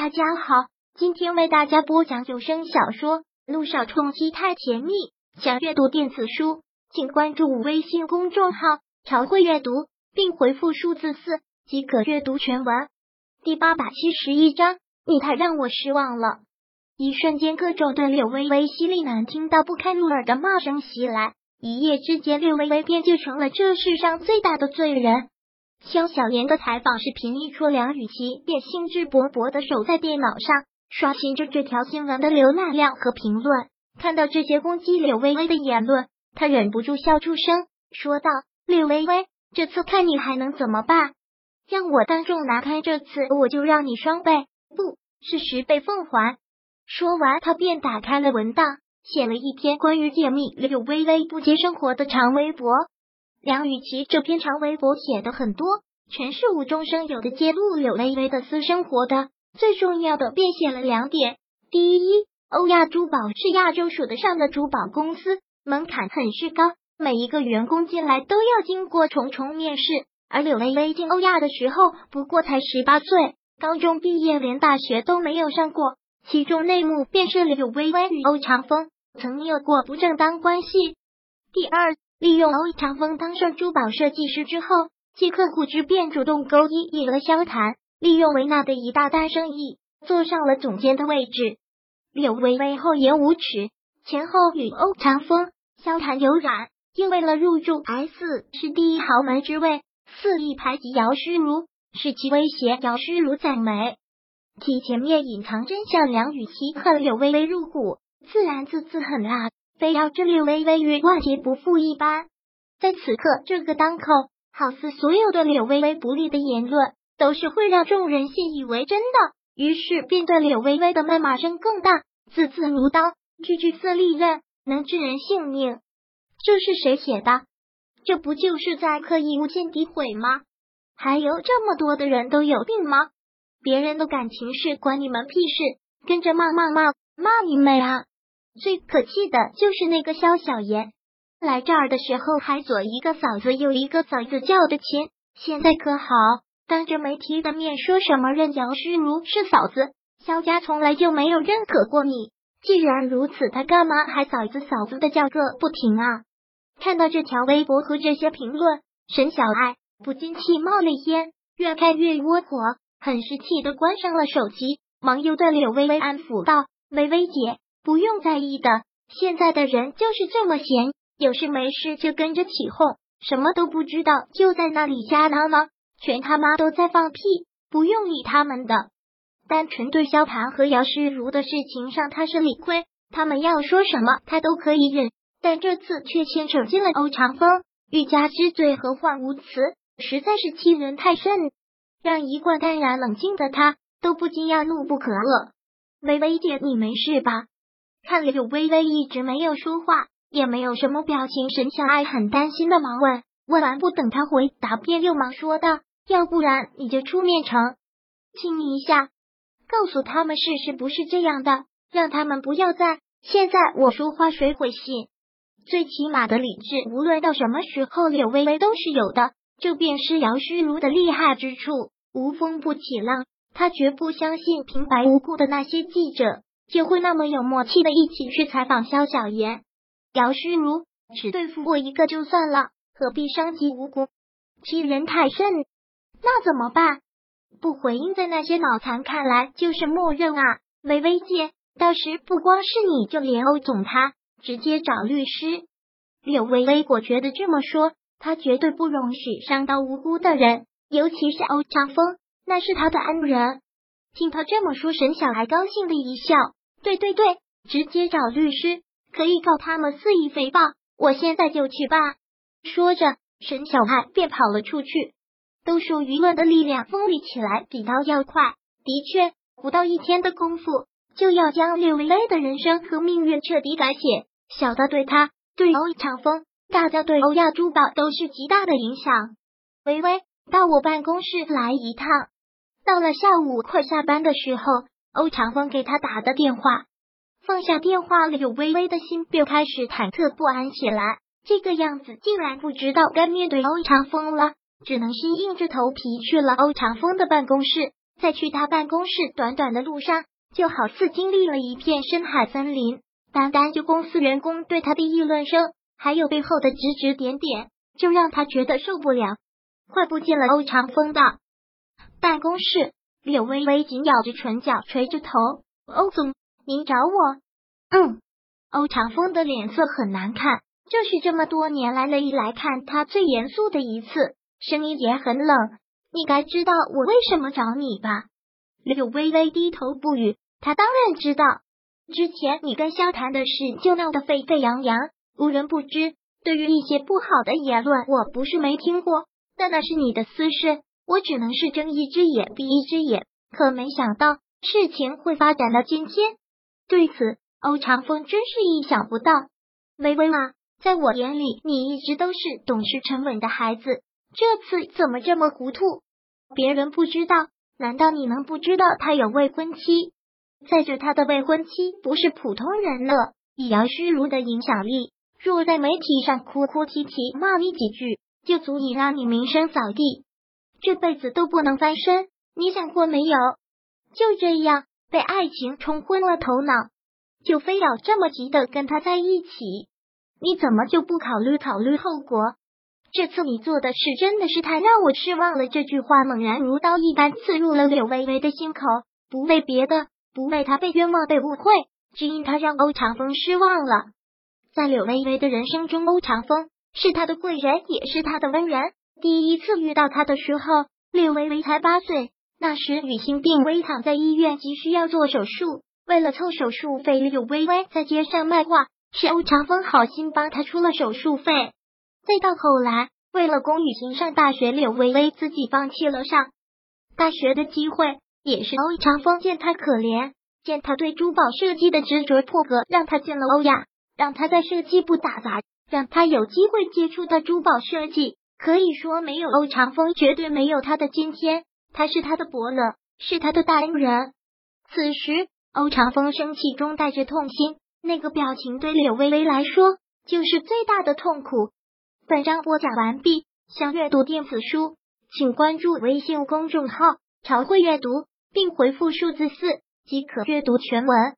大家好，今天为大家播讲有声小说《路上冲击太甜蜜》。想阅读电子书，请关注微信公众号“朝会阅读”，并回复数字四即可阅读全文。第八百七十一章，你太让我失望了。一瞬间，各种对柳微微犀利难听到不堪入耳的骂声袭来，一夜之间，柳微微便就成了这世上最大的罪人。肖小妍的采访视频一出，梁雨琪便兴致勃勃的守在电脑上，刷新着这条新闻的浏览量和评论。看到这些攻击柳微微的言论，他忍不住笑出声，说道：“柳微微，这次看你还能怎么办？让我当众拿开，这次我就让你双倍，不是十倍奉还。”说完，他便打开了文档，写了一篇关于解密柳微微不接生活的长微博。梁雨琪这篇长微博写的很多，全是无中生有的揭露柳微微的私生活的。最重要的便写了两点：第一，欧亚珠宝是亚洲数得上的珠宝公司，门槛很是高，每一个员工进来都要经过重重面试。而柳微微进欧亚的时候不过才十八岁，高中毕业，连大学都没有上过。其中内幕便是柳微微与欧长风曾有过不正当关系。第二，利用欧长风当上珠宝设计师之后，即刻虎之便主动勾引了萧谈，利用维纳的一大单生意，坐上了总监的位置。柳微微厚颜无耻，前后与欧长风、萧谈有染，又为了入住 S 市第一豪门之位，肆意排挤姚诗如，使其威胁姚诗如在美。其前面隐藏真相，梁雨琦恨柳微微入骨，自然自自狠辣，非要置柳微微于万劫不复一般。在此刻这个当口，好似所有的柳微微不利的言论，都是会让众人信以为真的，于是便对柳微微的谩骂声更大，字字如刀，句句似利刃，能致人性命。这是谁写的？这不就是在刻意诬陷诋毁吗？还有这么多的人都有病吗？别人的感情事关你们屁事，跟着骂骂骂骂你妹啊！最可气的就是那个肖小爷，来这儿的时候还左一个嫂子右一个嫂子叫的亲，现在可好，当着媒体的面说什么认姚诗如是嫂子，肖家从来就没有认可过你。既然如此，他干嘛还嫂子嫂子的叫个不停啊？看到这条微博和这些评论，沈小爱不禁气冒了烟，越看越窝火。很是气的关上了手机，忙又对柳微微安抚道：“微微姐，不用在意的，现在的人就是这么闲，有事没事就跟着起哄，什么都不知道，就在那里瞎闹闹，全他妈都在放屁，不用理他们的。单纯对萧盘和姚诗如的事情上，他是理亏，他们要说什么他都可以忍，但这次却牵扯进了欧长风，欲加之罪，何患无辞，实在是欺人太甚。”让一贯淡然冷静的他都不禁要怒不可遏。微微姐，你没事吧？看柳微微一直没有说话，也没有什么表情。沈小爱很担心的忙问，问完不等他回答，便又忙说道：“要不然你就出面成亲一下，告诉他们事实不是这样的，让他们不要再……现在我说话谁会信？最起码的理智，无论到什么时候，柳微微都是有的。”这便是姚虚如的厉害之处，无风不起浪。他绝不相信平白无故的那些记者就会那么有默契的一起去采访肖小妍。姚诗如只对付我一个就算了，何必伤及无辜，欺人太甚？那怎么办？不回应，在那些脑残看来就是默认啊。微微姐，到时不光是你就连欧总他直接找律师。柳微微果决的这么说。他绝对不容许伤到无辜的人，尤其是欧长风，那是他的恩人。听他这么说，沈小还高兴的一笑：“对对对，直接找律师，可以告他们肆意诽谤。我现在就去办。”说着，沈小爱便跑了出去。都说舆论的力量锋利起来比刀要快，的确，不到一天的功夫，就要将柳微微的人生和命运彻底改写。小的对他，对欧长风。大家对欧亚珠宝都是极大的影响。微微到我办公室来一趟。到了下午快下班的时候，欧长风给他打的电话。放下电话，柳微微的心便开始忐忑不安起来。这个样子，竟然不知道该面对欧长风了，只能是硬着头皮去了欧长风的办公室。在去他办公室短短的路上，就好似经历了一片深海森林。单单就公司员工对他的议论声，还有背后的指指点点，就让他觉得受不了。快步进了欧长风的办公室，柳微微紧咬着唇角，垂着头：“欧总，您找我？”“嗯。”欧长风的脸色很难看，这是这么多年来了以来看他最严肃的一次，声音也很冷。“你该知道我为什么找你吧？”柳微微低头不语，他当然知道。之前你跟萧谈的事就闹得沸沸扬扬，无人不知。对于一些不好的言论，我不是没听过，但那是你的私事，我只能是睁一只眼闭一只眼。可没想到事情会发展到今天，对此欧长风真是意想不到。微微啊，在我眼里，你一直都是懂事沉稳的孩子，这次怎么这么糊涂？别人不知道，难道你能不知道他有未婚妻？再者，他的未婚妻不是普通人了，以姚虚如的影响力，若在媒体上哭哭啼啼骂你几句，就足以让你名声扫地，这辈子都不能翻身。你想过没有？就这样被爱情冲昏了头脑，就非要这么急的跟他在一起？你怎么就不考虑考虑后果？这次你做的事真的是太让我失望了。这句话猛然如刀一般刺入了柳微微的心口，不为别的。不为他被冤枉、被误会，只因他让欧长风失望了。在柳微微的人生中，欧长风是他的贵人，也是他的恩人。第一次遇到他的时候，柳微微才八岁，那时女心病危，躺在医院，急需要做手术。为了凑手术费，柳微微在街上卖画，是欧长风好心帮他出了手术费。再到后来，为了供雨欣上大学，柳微微自己放弃了上大学的机会。也是欧长风见他可怜，见他对珠宝设计的执着破格，让他进了欧亚，让他在设计部打杂，让他有机会接触到珠宝设计。可以说，没有欧长风，绝对没有他的今天。他是他的伯乐，是他的大恩人。此时，欧长风生气中带着痛心，那个表情对柳微微来说就是最大的痛苦。本章播讲完毕，想阅读电子书，请关注微信公众号。朝会阅读，并回复数字四即可阅读全文。